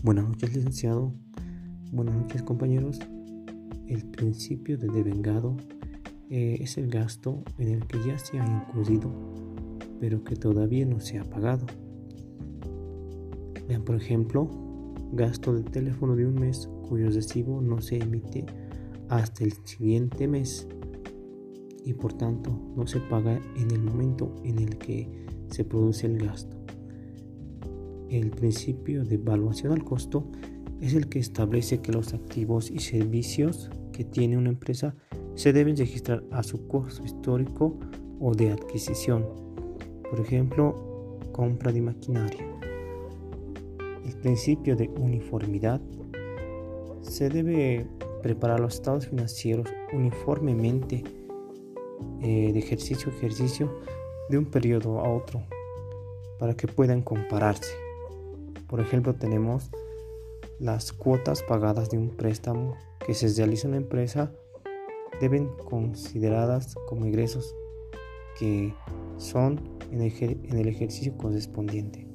Buenas noches, licenciado. Buenas noches, compañeros. El principio de devengado eh, es el gasto en el que ya se ha incluido, pero que todavía no se ha pagado. Vean, por ejemplo, gasto de teléfono de un mes cuyo recibo no se emite hasta el siguiente mes y por tanto no se paga en el momento en el que se produce el gasto. El principio de evaluación al costo es el que establece que los activos y servicios que tiene una empresa se deben registrar a su costo histórico o de adquisición. Por ejemplo, compra de maquinaria. El principio de uniformidad se debe preparar los estados financieros uniformemente eh, de ejercicio a ejercicio de un periodo a otro para que puedan compararse. Por ejemplo, tenemos las cuotas pagadas de un préstamo que se realiza en la empresa deben consideradas como ingresos que son en el, en el ejercicio correspondiente.